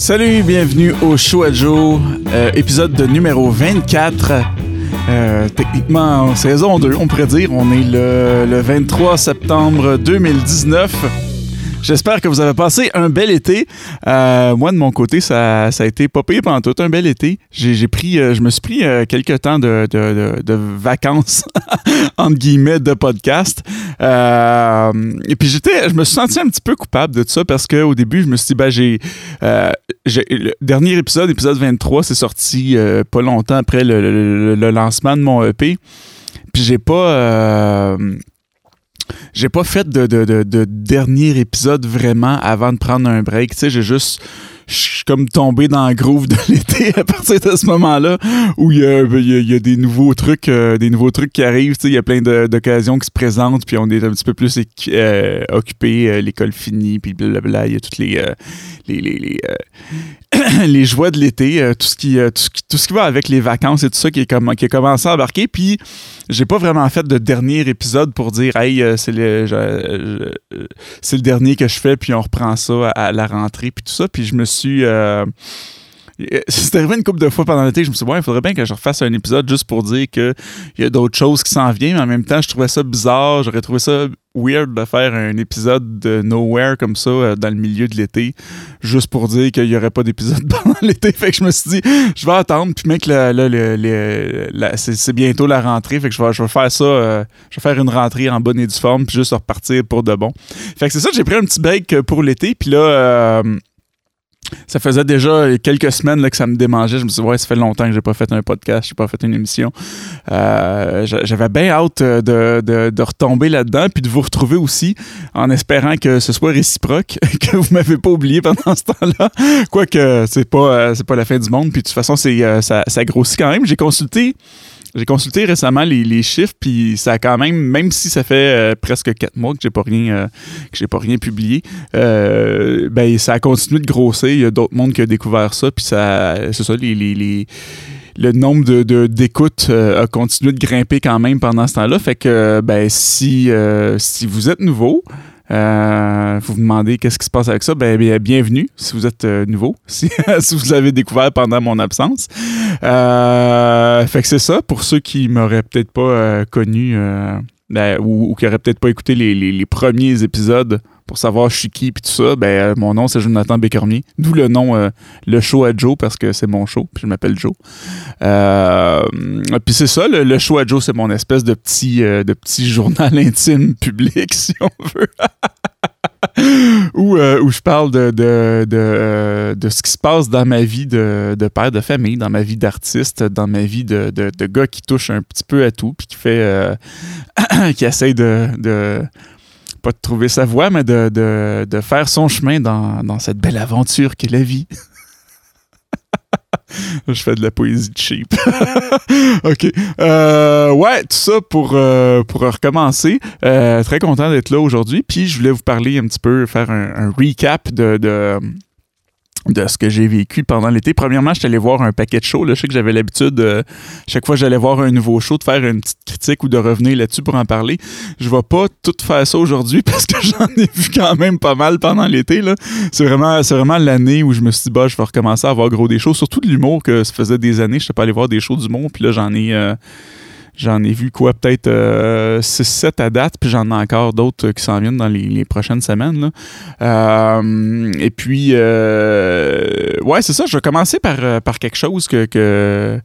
Salut, bienvenue au Show à euh, épisode de numéro 24. Euh, techniquement en saison 2, on pourrait dire. On est le, le 23 septembre 2019. J'espère que vous avez passé un bel été. Euh, moi, de mon côté, ça, ça a été pas payé pendant tout un bel été. J'ai pris, euh, je me suis pris euh, quelques temps de, de, de, vacances, entre guillemets, de podcast. Euh, et puis, j'étais, je me suis senti un petit peu coupable de tout ça parce qu'au début, je me suis dit, ben, j'ai, euh, le dernier épisode, épisode 23, c'est sorti euh, pas longtemps après le, le- le lancement de mon EP. Puis, j'ai pas. J'ai pas fait de, de dernier épisode vraiment avant de prendre un break. Tu sais, j'ai juste. Je suis comme tombé dans le groove de l'été à partir de ce moment-là où il y y a- des nouveaux trucs euh, des nouveaux trucs qui arrivent. Il y a plein d'occasions qui se présentent, puis on est un petit peu plus euh, occupé, euh, l'école finie, puis blablabla. Il y a toutes les, les, les, les, joies de l'été, tout, ce qui, tout, tout ce qui va avec les vacances et tout ça qui, est comme, qui a commencé à embarquer. Puis j'ai pas vraiment fait de dernier épisode pour dire hey c'est le le dernier que je fais puis on reprend ça à, à la rentrée puis tout ça puis je me suis euh, c'est arrivé une couple de fois pendant l'été, je me suis dit, ouais, il faudrait bien que je refasse un épisode juste pour dire qu'il y a d'autres choses qui s'en viennent, mais en même temps, je trouvais ça bizarre, j'aurais trouvé ça weird de faire un épisode de Nowhere comme ça euh, dans le milieu de l'été, juste pour dire qu'il n'y aurait pas d'épisode pendant l'été. Fait que je me suis dit, je vais attendre, puis mec, c'est bientôt la rentrée, fait que je vais, je vais faire ça, euh, je vais faire une rentrée en bonne et due forme, puis juste repartir pour de bon. Fait que c'est ça, j'ai pris un petit break pour l'été, puis là, ça faisait déjà quelques semaines là, que ça me démangeait. Je me suis dit, ouais, ça fait longtemps que j'ai pas fait un podcast, j'ai pas fait une émission. Euh, j'a- J'avais bien hâte euh, de, de- retomber là-dedans, puis de vous retrouver aussi, en espérant que ce soit réciproque, que vous m'avez pas oublié pendant ce temps-là. Quoique, c'est pas, euh, pas la fin du monde, puis de toute façon, ça grossit quand même. J'ai consulté. J'ai consulté récemment les, les chiffres, puis ça a quand même, même si ça fait euh, presque quatre mois que j'ai pas rien, euh, que j'ai pas rien publié, euh, ben ça a continué de grossir. Il y a d'autres mondes qui ont découvert ça, puis ça, c'est ça, les, les, le nombre de, d'écoutes a continué de grimper quand même pendant ce temps-là. Fait que, ben, si, euh, si vous êtes nouveau, euh, vous vous demandez qu'est-ce qui se passe avec ça, ben, bien, bienvenue si vous êtes euh, nouveau, si, vous l'avez découvert pendant mon absence. Euh, fait que c'est ça, pour ceux qui m'auraient peut-être pas euh, connu euh, ben, ou, qui auraient peut-être pas écouté les premiers épisodes pour savoir je suis qui puis tout ça, ben, euh, mon nom c'est Jonathan Bécormier. D'où le nom euh, Le Show à Joe parce que c'est mon show, puis je m'appelle Joe. Euh, puis c'est ça, le, le Show à Joe, c'est mon espèce de petit, de petit journal intime public, si on veut. où, où je parle de, de, de, de ce qui se passe dans ma vie de, père de famille, dans ma vie d'artiste, dans ma vie de, gars qui touche un petit peu à tout, puis qui fait qui essaye de pas de trouver sa voie, mais de, de, de faire son chemin dans, dans cette belle aventure qu'est la vie. Je fais de la poésie cheap. OK. Euh, ouais, tout ça pour, euh, pour recommencer. Euh, très content d'être là aujourd'hui. Puis je voulais vous parler un petit peu, faire un, un recap de, de, de ce que j'ai vécu pendant l'été. Premièrement, je suis allé voir un paquet de shows. Là. Je sais que j'avais l'habitude, euh, chaque fois que j'allais voir un nouveau show, de faire une petite critique ou de revenir là-dessus pour en parler. Je vais pas tout faire ça aujourd'hui parce que j'en ai vu quand même pas mal pendant l'été. C'est vraiment, vraiment l'année où je me suis dit, bah, je vais recommencer à avoir gros des shows, surtout de l'humour, que ça faisait des années je n'étais pas allé voir des shows d'humour. Puis là, j'en ai. euh, J'en ai vu quoi, peut-être 6-7 à date, puis j'en ai encore d'autres euh, qui s'en viennent dans les, prochaines semaines. là. Euh, et puis, euh, ouais, c'est ça, je vais commencer par, euh, par quelque chose que, que,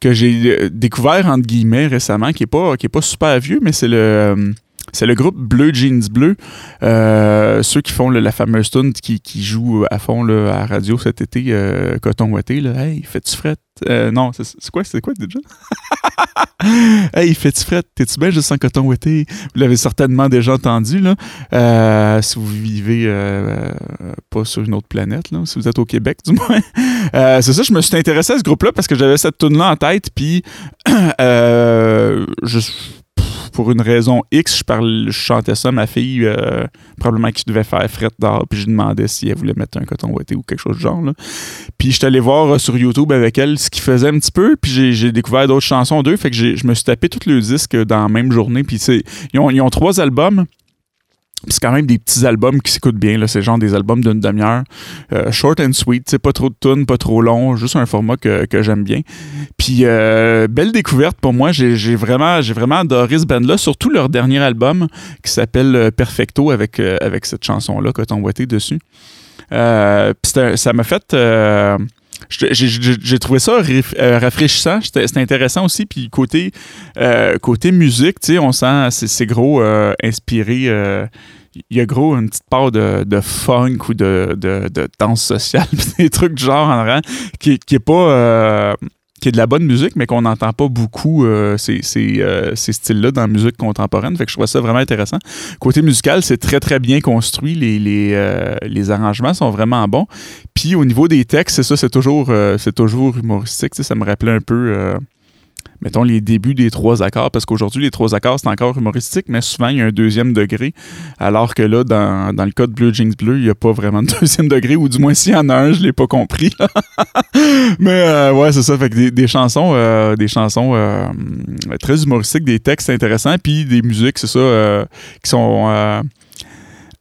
que j'ai euh, découvert, entre guillemets, récemment, qui n'est pas, qui est pas super vieux, mais c'est le... c'est le groupe Bleu Jeans Bleu, euh, ceux qui font là, la fameuse tune qui, joue à fond là, à la radio cet été, euh, Coton Ouaté. Là. Hey, fais-tu fret? Euh, non, c'est quoi, c'est quoi déjà? hey, fais-tu fret? T'es-tu bien juste en coton ouetté? Vous l'avez certainement déjà entendu, là. Euh, si vous vivez pas sur une autre planète, là, si vous êtes au Québec, du moins. C'est ça, je me suis intéressé à ce groupe-là parce que j'avais cette tune-là en tête, puis je pour une raison X, je, chantais ça à ma fille, euh, probablement qui devait faire fret dehors, puis je lui demandais si elle voulait mettre un coton ouetté ou quelque chose du genre. Puis je suis allé voir euh, sur YouTube avec elle ce qu'ils faisaient un petit peu, puis j'ai, découvert d'autres chansons d'eux, fait que je me suis tapé tout le disque dans la même journée, puis ils ont trois albums. C'est quand même des petits albums qui s'écoutent bien. C'est genre des albums d'une demi-heure. Euh, short and sweet, pas trop de tunes, pas trop long, juste un format que, j'aime bien. Puis, euh, belle découverte pour moi. J'ai vraiment, vraiment adoré ce band-là, surtout leur dernier album qui s'appelle euh, Perfecto avec, avec cette chanson-là que emboîté dessus. ça m'a fait j'ai trouvé ça rafraîchissant. C'était intéressant aussi. Puis côté, côté musique, on sent c'est gros inspiré il y a gros une petite part de, funk ou de, de, de danse sociale, des trucs du genre en rang, qui, qui est pas. Euh, de la bonne musique, mais qu'on n'entend pas beaucoup euh, ces, euh, ces, styles-là dans la musique contemporaine. Fait que je trouve ça vraiment intéressant. Côté musical, c'est très, très bien construit. Les, les, arrangements sont vraiment bons. Puis au niveau des textes, c'est ça, c'est c'est toujours humoristique. Ça me rappelait un peu mettons, les débuts des trois accords, parce qu'aujourd'hui, les trois accords, c'est encore humoristique, mais souvent, il y a un deuxième degré, alors que là, dans, le cas de Blue Jeans Bleu, il n'y a pas vraiment de deuxième degré, ou du moins, s'il y en a un, je ne l'ai pas compris. mais euh, ouais, c'est ça, fait que des, chansons, euh, des chansons euh, très humoristiques, des textes intéressants, puis des musiques, c'est ça, qui sont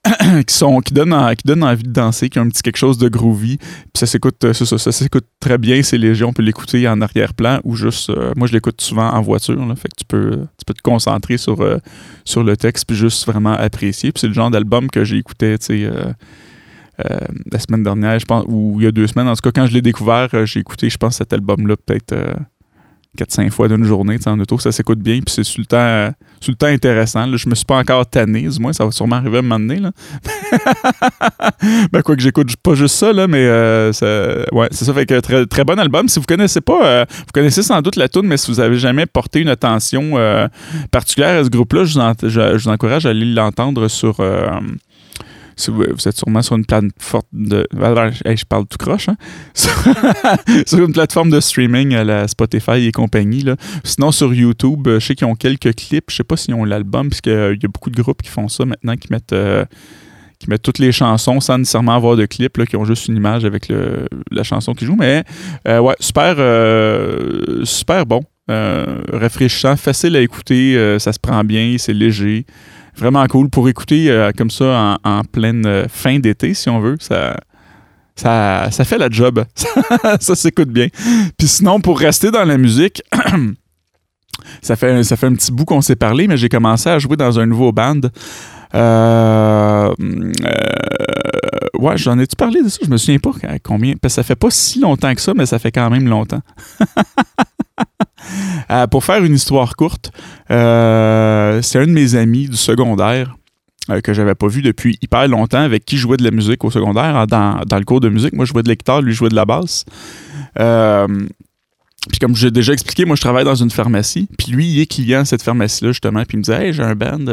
qui sont donnent qui donnent envie de danser, qui ont un petit quelque chose de groovy. Puis ça s'écoute euh, ça, ça, s'écoute très bien, c'est léger, on peut l'écouter en arrière-plan ou juste euh, moi je l'écoute souvent en voiture là, fait que tu peux tu peux te concentrer sur euh, sur le texte puis juste vraiment apprécier. Puis c'est le genre d'album que j'ai écouté, tu sais la semaine dernière, je pense ou il y a deux semaines en tout cas quand je l'ai découvert, j'ai écouté je pense cet album là peut-être 4-5 fois d'une journée en auto, ça s'écoute bien, puis c'est tout le temps, tout le temps intéressant. Là. Je me suis pas encore tanné, du moins, ça va sûrement arriver à un moment donné. Là. ben, quoi que j'écoute pas juste ça, là, mais euh, ouais, c'est ça. Fait que très, très bon album. Si vous connaissez pas, euh, vous connaissez sans doute la tune, mais si vous avez jamais porté une attention euh, particulière à ce groupe-là, je, je, vous encourage à aller l'entendre sur vous, êtes sûrement sur une plateforme de. je parle tout croche, hein? sur une plateforme de streaming à la Spotify et compagnie. Là. Sinon, sur YouTube, je sais qu'ils ont quelques clips. Je sais pas s'ils ont l'album, puisqu'il y a beaucoup de groupes qui font ça maintenant, qui mettent. Euh, qui mettent toutes les chansons sans nécessairement avoir de clips, là, qui ont juste une image avec la chanson qui joue. Mais euh, ouais, super, euh, super bon. rafraîchissant, facile à écouter, ça se prend bien, c'est léger vraiment cool pour écouter euh, comme ça en, pleine euh, fin d'été, si on veut. Ça, ça, ça fait la job. ça s'écoute bien. Puis sinon, pour rester dans la musique, ça, fait, ça fait un petit bout qu'on s'est parlé, mais j'ai commencé à jouer dans un nouveau band. Euh, ouais, j'en ai-tu parlé de ça? Je me souviens pas combien. Parce que ça fait pas si longtemps que ça, mais ça fait quand même longtemps. Euh, pour faire une histoire courte, euh, c'est un de mes amis du secondaire euh, que j'avais pas vu depuis hyper longtemps, avec qui je jouais de la musique au secondaire, dans, le cours de musique. Moi, je jouais de la guitare, lui jouait de la basse. puis comme j'ai déjà expliqué, moi je travaille dans une pharmacie. Puis lui, il est client de cette pharmacie-là, justement. Puis il me disait Hey, j'ai un band,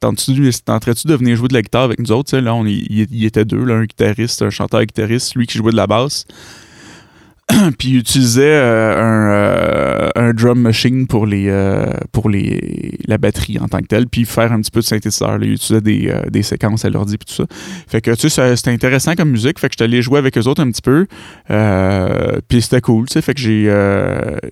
tenterais-tu de venir jouer de la guitare avec nous autres? là, on, il, il, était deux, là, un guitariste, un chanteur guitariste, lui qui jouait de la basse. puis il utilisait euh, un, euh, un, drum machine pour les euh, pour les la batterie en tant que telle. Puis faire un petit peu de synthétiseur il utilisait des, des séquences à l'ordi puis tout ça. Fait que tu sais c'était intéressant comme musique. Fait que j'étais allé jouer avec eux autres un petit peu. Puis c'était cool tu sais. Fait que j'ai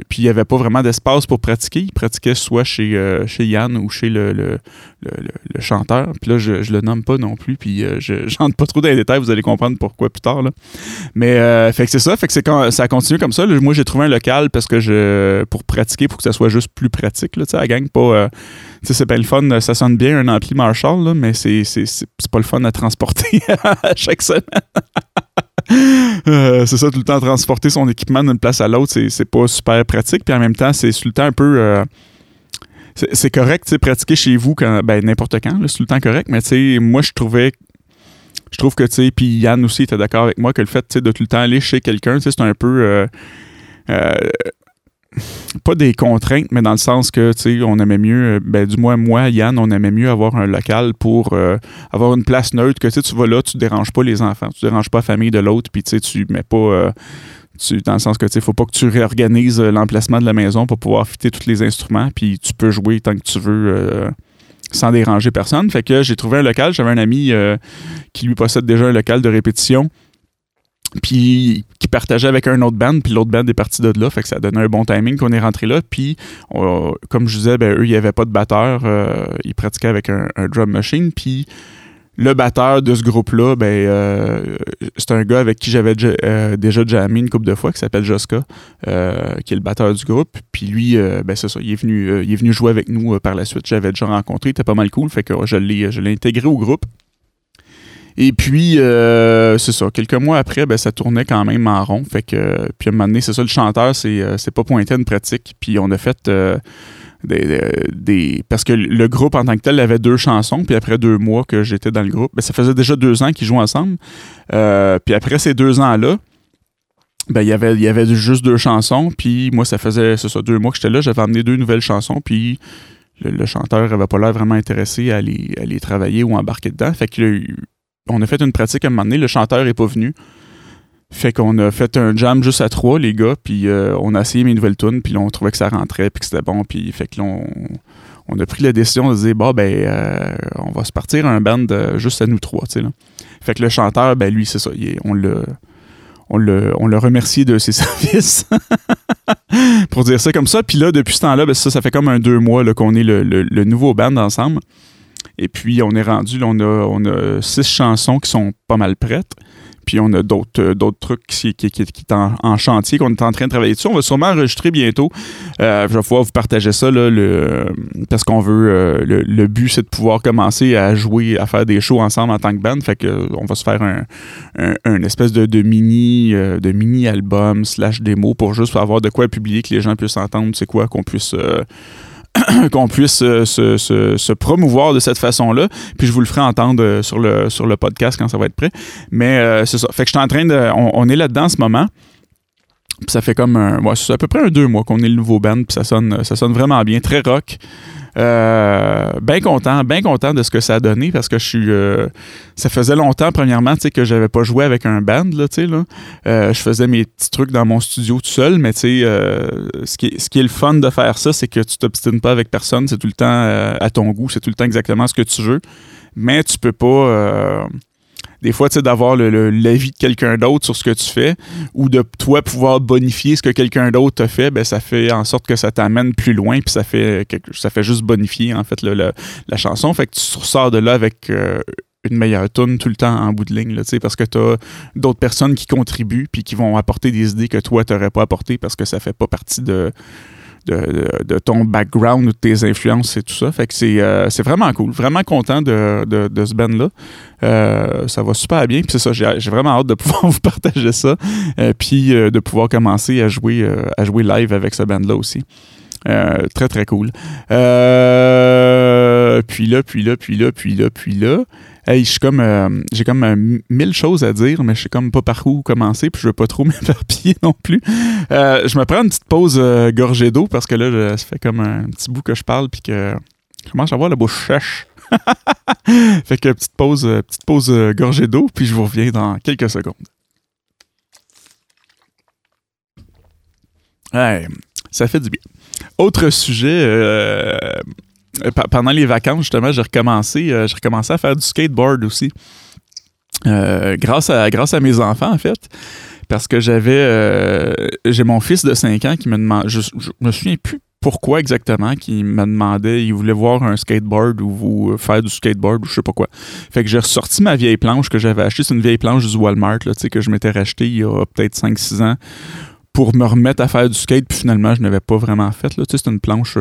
puis il y avait pas vraiment d'espace pour pratiquer. Il pratiquait soit chez chez Yann ou chez le, le, le, chanteur. Puis là je, je le nomme pas non plus. Puis je pas trop dans les détails. Vous allez comprendre pourquoi plus tard là. Mais fait que c'est ça. Fait que c'est quand ça continue comme ça. moi, j'ai trouvé un local parce que je pour pratiquer, pour que ça soit juste plus pratique. Là, à gang, pas. Euh, c'est bien le fun. Ça sonne bien un ampli Marshall, mais c'est, pas le fun à transporter chaque semaine. Euh, c'est ça, tout le temps transporter son équipement d'une place à l'autre, c'est, pas super pratique. Puis en même temps, c'est tout le temps un peu. Euh, c'est correct, pratiquer chez vous quand, ben, n'importe quand, c'est tout le temps correct, mais moi, je trouvais je trouve que, tu sais, puis Yann aussi était d'accord avec moi que le fait, de tout le temps aller chez quelqu'un, c'est un peu. Euh, euh, pas des contraintes, mais dans le sens que, tu sais, on aimait mieux, ben, du moins, moi, Yann, on aimait mieux avoir un local pour euh, avoir une place neutre, que, tu sais, tu vas là, tu déranges pas les enfants, tu déranges pas la famille de l'autre, puis, tu sais, tu mets pas. Tu, dans le sens que, tu sais, faut pas que tu réorganises l'emplacement de la maison pour pouvoir fitter tous les instruments, puis tu peux jouer tant que tu veux sans déranger personne. Fait que j'ai trouvé un local. J'avais un ami euh, qui lui possède déjà un local de répétition. Puis qui partageait avec un autre band, puis l'autre band est parti de là, fait que ça donnait un bon timing qu'on est rentré là. Puis, comme je disais, ben, eux, il n'y avait pas de batteur, euh, ils pratiquaient avec un, drum machine. Puis, le batteur de ce groupe-là, ben, euh, c'est un gars avec qui j'avais déjà, déjà jammé une couple de fois, qui s'appelle Joska, qui est le batteur du groupe. Puis lui, ben c'est ça, il est, venu, jouer avec nous par la suite. J'avais déjà rencontré, il était pas mal cool, fait que je l'ai, intégré au groupe. Et puis, c'est ça, quelques mois après, ben, ça tournait quand même en rond. Fait que, puis à un moment donné, c'est ça, le chanteur, c'est, c'est pas pointé une pratique. Puis on a fait des, parce que le groupe en tant que tel avait deux chansons, puis après deux mois que j'étais dans le groupe, ben, ça faisait déjà deux ans qu'ils jouent ensemble. Euh, puis après ces deux ans-là, ben, il y avait, il y avait juste deux chansons, puis moi, ça faisait deux mois que j'étais là, j'avais amené deux nouvelles chansons, puis le, chanteur n'avait pas l'air vraiment intéressé à les, à les, travailler ou embarquer dedans. Fait que on a fait une pratique à un moment donné, le chanteur n'est pas venu. Fait qu'on a fait un jam juste à trois, les gars, puis euh, on a essayé mes nouvelles tunes, puis là, on trouvait que ça rentrait, puis que c'était bon, puis fait que là, on, a pris la décision de dire, bah, ben, euh, on va se partir un band juste à nous trois, tu sais. Fait que le chanteur, ben, lui, c'est ça, on l'a on le, on le remercie de ses services. pour dire ça comme ça. Puis là, depuis ce temps-là, ben ça, ça fait comme un deux mois qu'on est le, le, nouveau band ensemble. Et puis, on est rendu, on, a, on a six chansons qui sont pas mal prêtes. Puis on a d'autres, euh, d'autres trucs qui, qui, qui, en, chantier, qu'on est en train de travailler dessus. On va sûrement enregistrer bientôt. Euh, je vais pouvoir vous partager ça, là, parce qu'on veut. Euh, le, but, c'est de pouvoir commencer à jouer, à faire des shows ensemble en tant que band. Fait que on va se faire un, espèce de, de mini de mini album slash démo pour juste avoir de quoi publier, que les gens puissent entendre, c'est quoi, qu'on puisse qu'on puisse euh, se, promouvoir de cette façon-là. Puis je vous le ferai entendre euh, sur le, sur le podcast quand ça va être prêt. Mais euh, c'est ça. Fait que je suis en train de. On, est là-dedans en ce moment. Puis ça fait comme un. c'est à peu près un deux mois qu'on est le nouveau band. Puis ça sonne, ça sonne vraiment bien. Très rock. Euh, bien content, bien content de ce que ça a donné parce que je suis. Euh, ça faisait longtemps, premièrement, que j'avais pas joué avec un band, là, tu sais, là. Euh, je faisais mes petits trucs dans mon studio tout seul, mais sais, ce, qui est, ce qui est le fun de faire ça, c'est que tu t'obstines pas avec personne, c'est tout le temps à ton goût, c'est tout le temps exactement ce que tu veux, mais tu peux pas des fois, tu sais, d'avoir l'avis de quelqu'un d'autre sur ce que tu fais ou de toi pouvoir bonifier ce que quelqu'un d'autre t'a fait, ben, ça fait en sorte que ça t'amène plus loin puis ça fait, ça fait juste bonifier, en fait, la chanson. Fait que tu ressors de là avec euh, une meilleure tune tout le temps en bout de ligne, là, parce que tu as d'autres personnes qui contribuent puis qui vont apporter des idées que toi, tu n'aurais pas apportées parce que ça fait pas partie de de, ton background, de tes influences et tout ça. Fait que c'est, euh, vraiment cool. Vraiment content de, ce band-là. Euh, ça va super bien. Puis c'est ça, j'ai, vraiment hâte de pouvoir vous partager ça. Euh, puis de pouvoir commencer à jouer, à jouer live avec ce band-là aussi. très, très cool. puis là, puis là, puis là, puis là, puis là. Hey, je comme, euh, j'ai comme euh, mille choses à dire, mais je sais comme pas par où commencer, puis je veux pas trop m'éparpiller non plus. Euh, je me prends une petite pause gorgée d'eau parce que là, ça fait comme un petit bout que je parle, puis que je commence à avoir la bouche sèche. fait que petite pause, petite pause gorgée d'eau, puis je vous reviens dans quelques secondes. Ouais, ça fait du bien. Autre sujet, pendant les vacances, justement, j'ai recommencé, euh, j'ai recommencé à faire du skateboard aussi. Euh, grâce, à, grâce à mes enfants, en fait. Parce que j'avais. j'ai mon fils de 5 ans qui me demande. Je, me souviens plus pourquoi exactement, qui me demandait, il voulait voir un skateboard ou faire du skateboard ou je sais pas quoi. Fait que j'ai ressorti ma vieille planche que j'avais achetée. C'est une vieille planche du Walmart là, que je m'étais rachetée il y a peut-être 5-6 ans pour me remettre à faire du skate. Puis finalement, je n'avais pas vraiment fait. C'est une planche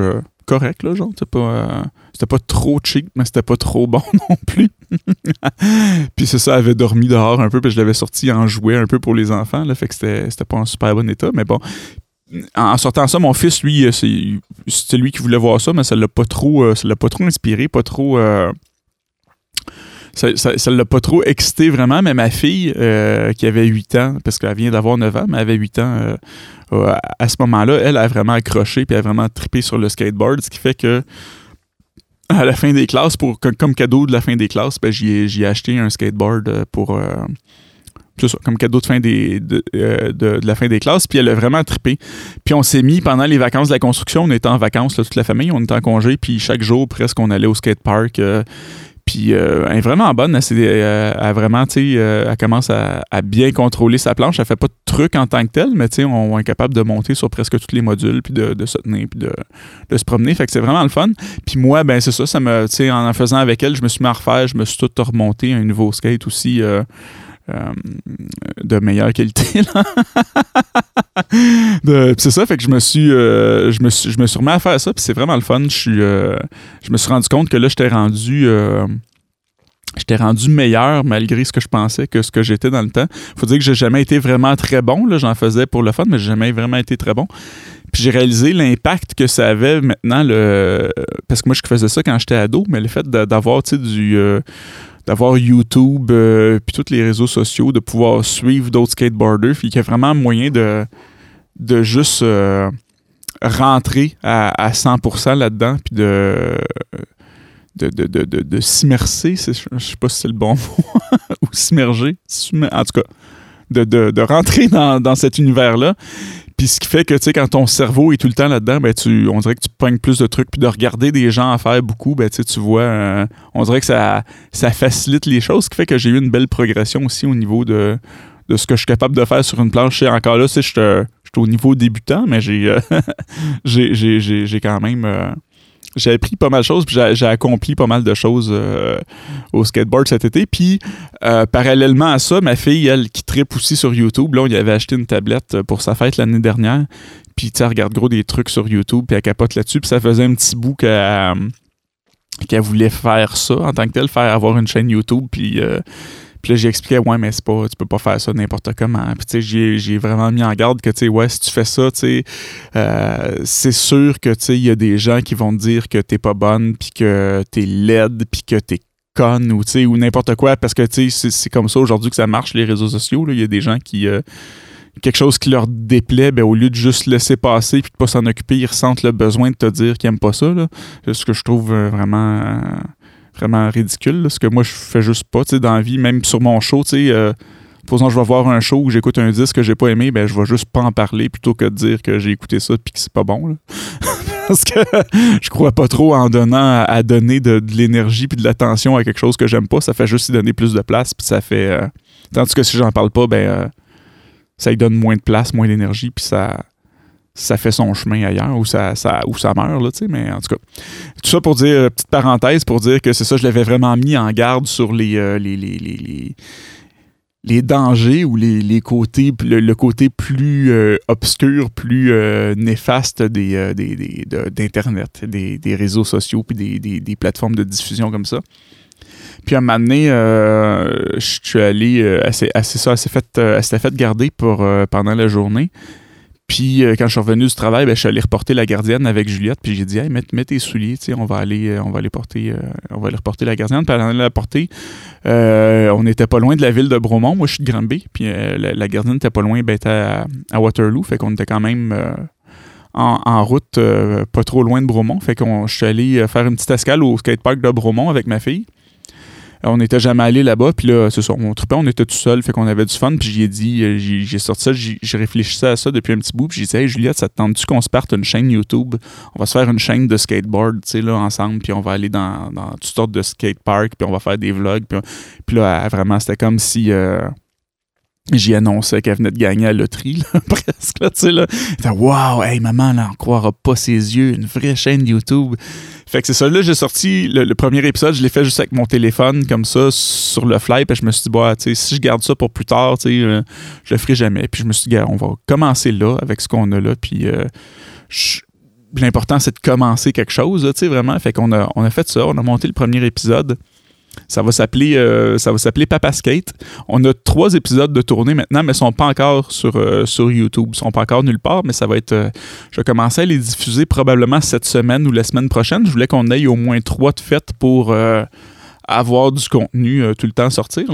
correct, là, genre. C'était pas, euh, c'était pas trop cheap, mais c'était pas trop bon non plus. puis c'est ça, elle avait dormi dehors un peu, puis je l'avais sorti en jouet un peu pour les enfants, là, fait que c'était, c'était pas en super bon état, mais bon. En sortant ça, mon fils, lui, euh, c'est, c'était lui qui voulait voir ça, mais ça l'a pas trop, euh, ça l'a pas trop inspiré, pas trop ça ne l'a pas trop excité vraiment, mais ma fille, qui avait 8 ans, parce qu'elle vient d'avoir 9 ans, mais elle avait 8 ans, euh, à ce moment-là, elle a vraiment accroché puis a vraiment trippé sur le skateboard, ce qui fait que à la fin des classes, pour comme, cadeau de la fin des classes, ben, j'ai acheté un skateboard euh, pour euh, comme cadeau de fin de, la fin des classes. Puis elle a vraiment trippé. Puis on s'est mis pendant les vacances de la construction, on était en vacances, toute la famille, on était en congé, puis chaque jour presque on allait au skatepark. Puis euh, elle est vraiment bonne. Elle, euh, vraiment, euh, elle commence à, bien contrôler sa planche. Elle fait pas de trucs en tant que tel, mais sais, on, est capable de monter sur presque tous les modules, puis de, se tenir, puis de, se promener. Fait que c'est vraiment le fun. Puis moi, ben c'est ça, ça me, en en faisant avec elle, je me suis mis à refaire, je me suis tout remonté un nouveau skate aussi. De meilleure qualité. c'est ça, fait que je me suis, je me suis, je me suis remis à faire ça, puis c'est vraiment le fun. Je suis, je me suis rendu compte que là, j'étais rendu, rendu meilleur malgré ce que je pensais que ce que j'étais dans le temps. Faut dire que j'ai jamais été vraiment très bon. Là, j'en faisais pour le fun, mais j'ai jamais vraiment été très bon. Puis j'ai réalisé l'impact que ça avait maintenant le parce que moi je faisais ça quand j'étais ado, mais le fait d'avoir du euh, d'avoir YouTube euh, puis tous les réseaux sociaux, de pouvoir suivre d'autres skateboarders, puis qu'il y a vraiment moyen de de juste euh, rentrer à, à 100% là-dedans puis de de, de, de, de, je sais pas si c'est le bon mot, ou s'immerger, en tout cas, de, de, rentrer dans, dans cet univers-là. Puis ce qui fait que, tu sais, quand ton cerveau est tout le temps là-dedans, ben, tu, on dirait que tu pognes plus de trucs. Puis de regarder des gens en faire beaucoup, ben, tu vois, euh, on dirait que ça, ça facilite les choses. Ce qui fait que j'ai eu une belle progression aussi au niveau de, de ce que je suis capable de faire sur une planche. Encore là, je suis au niveau débutant, mais j'ai euh, j'ai quand même... Euh, j'ai appris pas mal de choses, puis j'ai accompli pas mal de choses euh, au skateboard cet été. Puis, euh, parallèlement à ça, ma fille, elle, qui tripe aussi sur YouTube, là, on y avait acheté une tablette pour sa fête l'année dernière. Puis, tu regarde gros des trucs sur YouTube, puis elle capote là-dessus. Puis, ça faisait un petit bout qu'elle voulait faire ça en tant que tel, faire avoir une chaîne YouTube, puis euh, puis là, j'ai expliqué, ouais, mais c'est pas, tu peux pas faire ça n'importe comment. Puis tu sais, j'ai vraiment mis en garde que, tu sais, ouais, si tu fais ça, tu sais, euh, c'est sûr que, tu sais, il y a des gens qui vont te dire que t'es pas bonne, puis que t'es laide, puis que t'es conne, ou, tu sais, ou n'importe quoi, parce que, tu sais, c'est comme ça aujourd'hui que ça marche, les réseaux sociaux. Il y a des gens qui... Euh, quelque chose qui leur déplaît, ben, au lieu de juste laisser passer puis de pas s'en occuper, ils ressentent le besoin de te dire qu'ils aiment pas ça. C'est ce que je trouve euh, vraiment vraiment ridicule. ce que moi, je fais juste pas. Dans la vie, même sur mon show, tu sais, euh, je vais voir un show où j'écoute un disque que j'ai pas aimé, ben, je vais juste pas en parler plutôt que de dire que j'ai écouté ça puis que c'est pas bon. Parce que je crois pas trop en donnant à, donner de, l'énergie puis de l'attention à quelque chose que j'aime pas. Ça fait juste y donner plus de place puis ça fait. Euh, tandis que si j'en parle pas, ben. Euh, ça y donne moins de place, moins d'énergie, puis ça, ça fait son chemin ailleurs ou ça, ou ça meurt, là, mais en tout cas. Tout ça pour dire, euh, petite parenthèse, pour dire que c'est ça, je l'avais vraiment mis en garde sur les, euh, les, les, les, dangers ou les, côtés, le, côté plus euh, obscur, plus néfaste des, d'Internet, des, des, réseaux sociaux puis des, plateformes de diffusion comme ça. Puis à un moment donné, je suis allé, ça, assez fait, fait garder pour, pendant la journée. Puis euh, quand je suis revenu du travail, ben, je suis allé reporter la gardienne avec Juliette. Puis j'ai dit, hey, mets, tes souliers, on va aller, euh, on va aller porter, euh, on va aller reporter la gardienne. Puis elle la porter. on n'était pas loin de la ville de Bromont. Moi, je suis de Granby. Puis la, gardienne n'était pas loin, ben, à, à, Waterloo. Fait qu'on était quand même en, route, pas trop loin de Bromont. Fait qu'on, je suis allé faire une petite escale au skatepark de Bromont avec ma fille on n'était jamais allé là-bas, puis là, c'est ça, on tripait, on était tout seul, fait qu'on avait du fun, puis j'ai dit, euh, j'ai sorti ça, j'ai réfléchissais à ça depuis un petit bout, puis j'ai dit, hey Juliette, ça te tente-tu qu'on se parte une chaîne YouTube? On va se faire une chaîne de skateboard, tu sais, là, ensemble, puis on va aller dans, dans toutes sortes de skateparks, puis on va faire des vlogs, puis, là, vraiment, c'était comme si. Euh, j'y annonçais qu'elle venait de gagner à la loterie, presque, tu sais, là. Waouh, hey, maman, là, on croira pas ses yeux, une vraie chaîne YouTube. Fait que c'est ça. Là, j'ai sorti le, premier épisode, je l'ai fait juste avec mon téléphone, comme ça, sur le fly. Puis je me suis dit, bah, tu si je garde ça pour plus tard, tu sais, euh, je le ferai jamais. Puis je me suis dit, on va commencer là avec ce qu'on a là. Puis euh, l'important, c'est de commencer quelque chose, tu sais, vraiment. Fait qu'on a, on a fait ça, on a monté le premier épisode. Ça va s'appeler euh, ça va s'appeler Papa Skate. On a trois épisodes de tournée maintenant, mais ils sont pas encore sur, euh, sur YouTube. Ils sont pas encore nulle part, mais ça va être. Euh, je vais commencer à les diffuser probablement cette semaine ou la semaine prochaine. Je voulais qu'on aille au moins trois de fêtes pour avoir du contenu tout le temps sortir.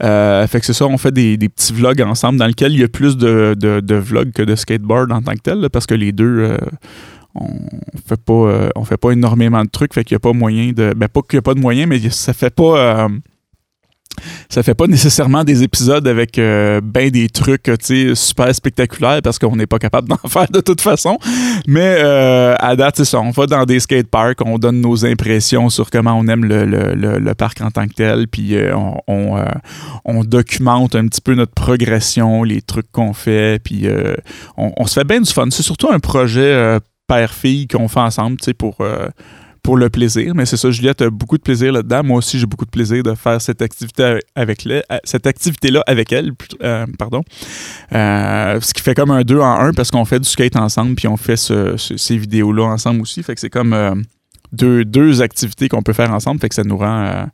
Fait que c'est ça, on fait des, petits vlogs ensemble dans lesquels il y a plus de, de, vlogs que de skateboard en tant que tel, parce que les deux on fait pas euh, on fait pas énormément de trucs fait qu'il y a pas moyen de ben pas qu'il a pas de moyens mais ça fait pas euh, ça fait pas nécessairement des épisodes avec euh, ben des trucs super spectaculaires parce qu'on n'est pas capable d'en faire de toute façon. Mais euh, à date, c'est. On va dans des skateparks, on donne nos impressions sur comment on aime le, parc en tant que tel, puis on, on, documente un petit peu notre progression, les trucs qu'on fait, puis on, se fait bien du fun. C'est surtout un projet père-fille qu'on fait ensemble, tu sais, pour pour le plaisir. Mais c'est ça, Juliette a beaucoup de plaisir là-dedans. Moi aussi, j'ai beaucoup de plaisir de faire cette activité avec euh, cette activité-là avec elle, euh, pardon. Euh, ce qui fait comme un deux en un parce qu'on fait du skate ensemble puis on fait ces vidéos-là ensemble aussi. Fait que c'est comme deux, deux activités qu'on peut faire ensemble. Fait que ça nous rend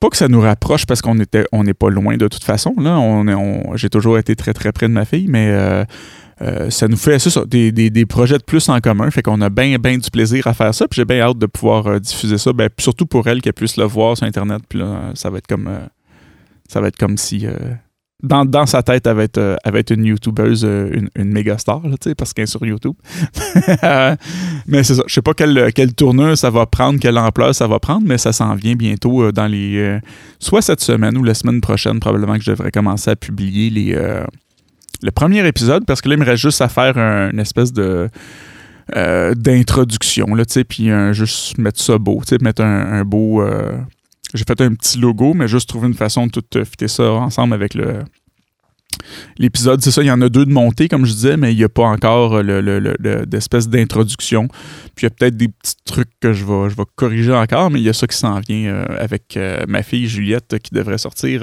pas que ça nous rapproche parce qu'on était on n'est pas loin de toute façon là on, on j'ai toujours été très très près de ma fille mais euh, ça nous fait ça, des, des, projets de plus en commun. Fait qu'on a bien du plaisir à faire ça. Puis j'ai bien hâte de pouvoir euh, diffuser ça. Ben, surtout pour elle qu'elle puisse le voir sur Internet. Puis ça va être comme euh, ça va être comme si dans, dans, sa tête, elle va être, être une YouTubeuse, une, une méga star, parce qu'elle est sur YouTube. mais c'est ça. Je sais pas quelle, quelle tournure ça va prendre, quelle ampleur ça va prendre, mais ça s'en vient bientôt dans les. soit cette semaine ou la semaine prochaine, probablement que je devrais commencer à publier les le premier épisode parce que là, il me reste juste à faire une espèce de. Euh, d'introduction, là, tu sais, puis juste mettre ça beau, tu sais, mettre un, beau. Euh, j'ai fait un petit logo, mais juste trouver une façon de tout fitter ça ensemble avec le. L'épisode, c'est ça, il y en a deux de montée, comme je disais, mais il n'y a pas encore le, d'espèce d'introduction. Puis il y a peut-être des petits trucs que je vais, je vais corriger encore, mais il y a ça qui s'en vient euh, avec ma fille Juliette qui devrait sortir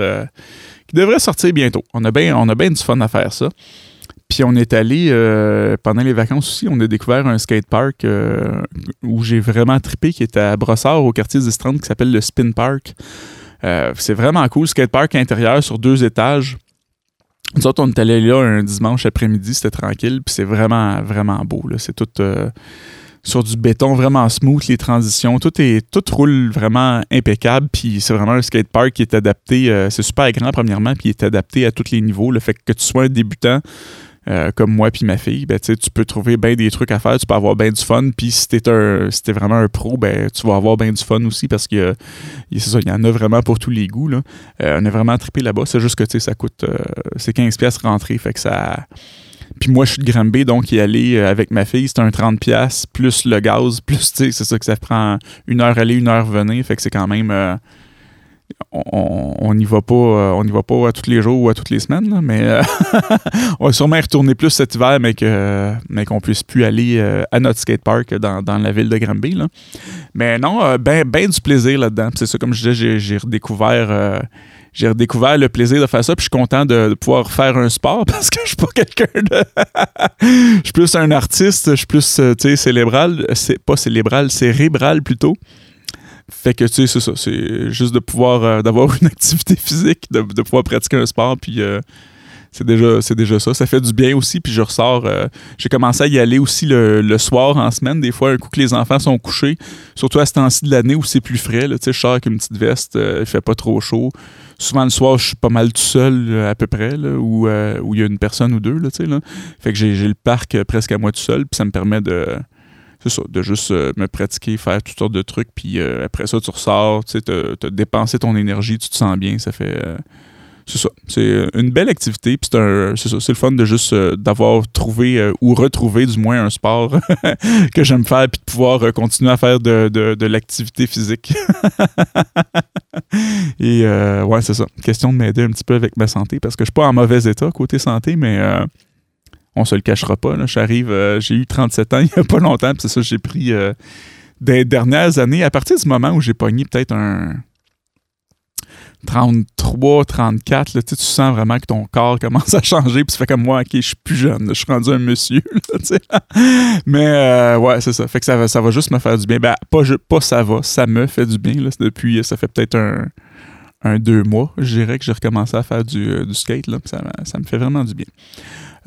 devrait sortir bientôt. On a bien on a du fun à faire ça. Puis on est allé, euh, pendant les vacances aussi, on a découvert un skatepark euh, où j'ai vraiment trippé, qui est à Brossard, au quartier des Strandes, qui s'appelle le Spin Park. Euh, c'est vraiment cool, skatepark intérieur sur deux étages. Nous on est allé là un dimanche après-midi, c'était tranquille, puis c'est vraiment, vraiment beau. C'est tout sur du béton vraiment smooth, les transitions, tout est tout roule vraiment impeccable, puis c'est vraiment un skatepark qui est adapté, euh, c'est super grand premièrement, puis il est adapté à tous les niveaux, le fait que tu sois un débutant euh, comme moi puis ma fille, ben, tu peux trouver bien des trucs à faire, tu peux avoir bien du fun, puis si t'es un si vraiment un pro, ben tu vas avoir bien du fun aussi parce que il y en a vraiment pour tous les goûts là. Euh, on a vraiment trippé là-bas, c'est juste que ça coûte c'est 15 pièces rentrer, fait que ça puis moi, je suis de Granby, donc y aller euh, avec ma fille, c'est un 30$ plus le gaz, plus, c'est ça que ça prend une heure aller, une heure venir. Fait que c'est quand même. Euh, on n'y va pas euh, va pas à tous les jours ou à toutes les semaines, mais on va sûrement y retourner plus cet hiver, mais qu'on mais puisse plus aller à notre skatepark dans, dans la ville de Granby. Là. Mais non, ben, ben du plaisir là-dedans. C'est ça, comme je disais, j'ai redécouvert redécouvert le plaisir de faire ça. Puis je suis content de, pouvoir faire un sport parce que je suis pas quelqu'un de. je suis plus un artiste, je suis plus, euh, tu sais, célébral. Pas célébral, cérébral plutôt. Fait que, tu sais, c'est ça. C'est juste de pouvoir, euh, d'avoir une activité physique, de, pouvoir pratiquer un sport, puis euh, c'est déjà, déjà ça. Ça fait du bien aussi, puis je ressors. Euh, j'ai commencé à y aller aussi le, soir en semaine, des fois, un coup que les enfants sont couchés, surtout à ce temps-ci de l'année où c'est plus frais. Là, je sors avec une petite veste, euh, il fait pas trop chaud. Souvent le soir, je suis pas mal tout seul euh, à peu près, là, où il y a une personne ou deux. Là, là. Fait que j'ai, le parc presque à moi tout seul, puis ça me permet de c'est ça, de juste me pratiquer, faire toutes sortes de trucs, puis après ça, tu ressors, tu sais, t'as, dépensé ton énergie, tu te sens bien, ça fait, c'est ça. C'est une belle activité. Puis c'est c'est le fun de juste euh, d'avoir trouvé euh, ou retrouvé du moins un sport que j'aime faire puis de pouvoir euh, continuer à faire de, de, l'activité physique. Et ouais, c'est ça. Question de m'aider un petit peu avec ma santé parce que je suis pas en mauvais état côté santé, mais on se le cachera pas. J'arrive, j'ai eu 37 ans il y a pas longtemps, c'est ça, j'ai pris des dernières années, à partir du moment où j'ai pogné peut-être un 33, 34, là, tu sens vraiment que ton corps commence à changer, puis tu fais comme moi, ok, je suis plus jeune, je suis rendu un monsieur. Mais euh, ouais, c'est ça. Fait que ça va, ça va juste me faire du bien. Ben, pas, pas ça va, ça me fait du bien. Là. Depuis, ça fait peut-être un, un, deux mois, je dirais que j'ai recommencé à faire du, euh, du skate. Là, ça, ça me fait vraiment du bien.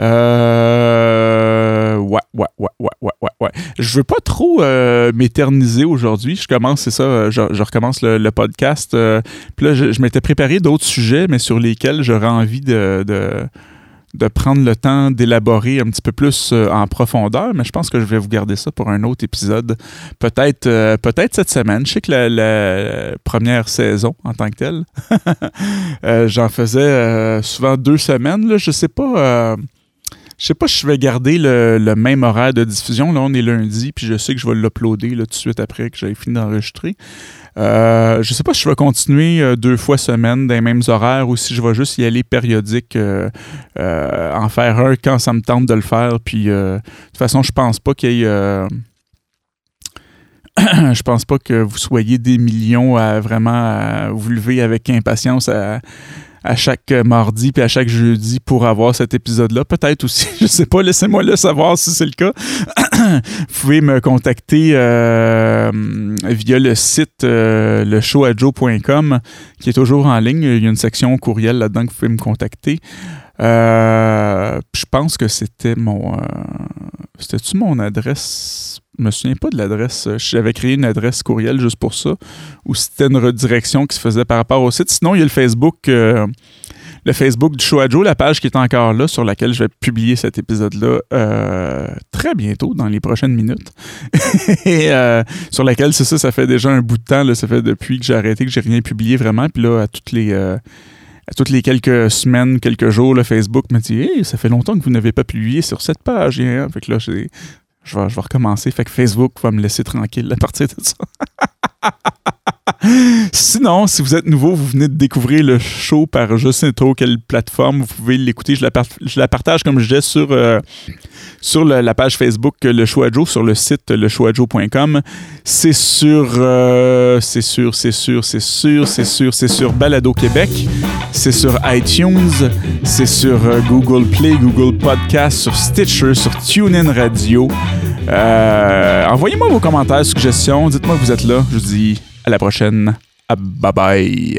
Euh, ouais, ouais, ouais, ouais, ouais, ouais, ouais. Je veux pas trop euh, m'éterniser aujourd'hui. Je commence, c'est ça, euh, je, recommence le, podcast. Euh, puis là, je, m'étais préparé d'autres sujets, mais sur lesquels j'aurais envie de, de prendre le temps d'élaborer un petit peu plus en profondeur, mais je pense que je vais vous garder ça pour un autre épisode, peut-être peut-être cette semaine. Je sais que la, première saison en tant que telle, j'en faisais souvent deux semaines. Là, je sais pas. Je sais pas si je vais garder le, même horaire de diffusion. Là, on est lundi, puis je sais que je vais l'uploader tout de suite après que j'aille fini d'enregistrer. Euh, je sais pas si je vais continuer euh, deux fois semaine dans les mêmes horaires ou si je vais juste y aller périodique, euh, euh, en faire un quand ça me tente de le faire. Puis de toute façon, je pense pas qu'il y ait. je pense pas que vous soyez des millions à vraiment vous lever avec impatience à, à chaque mardi puis à chaque jeudi pour avoir cet épisode-là. Peut-être aussi, je sais pas, laissez-moi le savoir si c'est le cas. vous pouvez me contacter euh, via le site euh, leshowadjo.com qui est toujours en ligne. Il y a une section courriel là-dedans que vous pouvez me contacter. Euh, je pense que c'était mon. Euh, c'était-tu mon adresse me souviens pas de l'adresse. J'avais créé une adresse courriel juste pour ça, ou c'était une redirection qui se faisait par rapport au site. Sinon, il y a le Facebook, euh, le Facebook du Show à Joe, la page qui est encore là, sur laquelle je vais publier cet épisode-là euh, très bientôt, dans les prochaines minutes. Et euh, sur laquelle, c'est ça, ça fait déjà un bout de temps. Ça fait depuis que j'ai arrêté, que j'ai rien publié vraiment. Puis là, à toutes les à toutes les quelques semaines, quelques jours, le Facebook me dit Hey, ça fait longtemps que vous n'avez pas publié sur cette page. Hein? Fait que là, je vais, je vais recommencer. Fait que Facebook va me laisser tranquille à partir de ça. Sinon, si vous êtes nouveau, vous venez de découvrir le show par je sais trop quelle plateforme, vous pouvez l'écouter. Je, la partage, comme je disais, sur, euh, sur la page Facebook Le Show à Joe, sur le site leshowatjoe.com. C'est sur, euh, c'est c'est sûr, c'est sûr, c'est sûr, c'est sur Balado Québec, c'est sur iTunes, c'est sur euh, Google Play, Google Podcast, sur Stitcher, sur TuneIn Radio. Envoyez-moi vos commentaires, suggestions, dites-moi que vous êtes là. Je vous dis à la prochaine. Bye bye.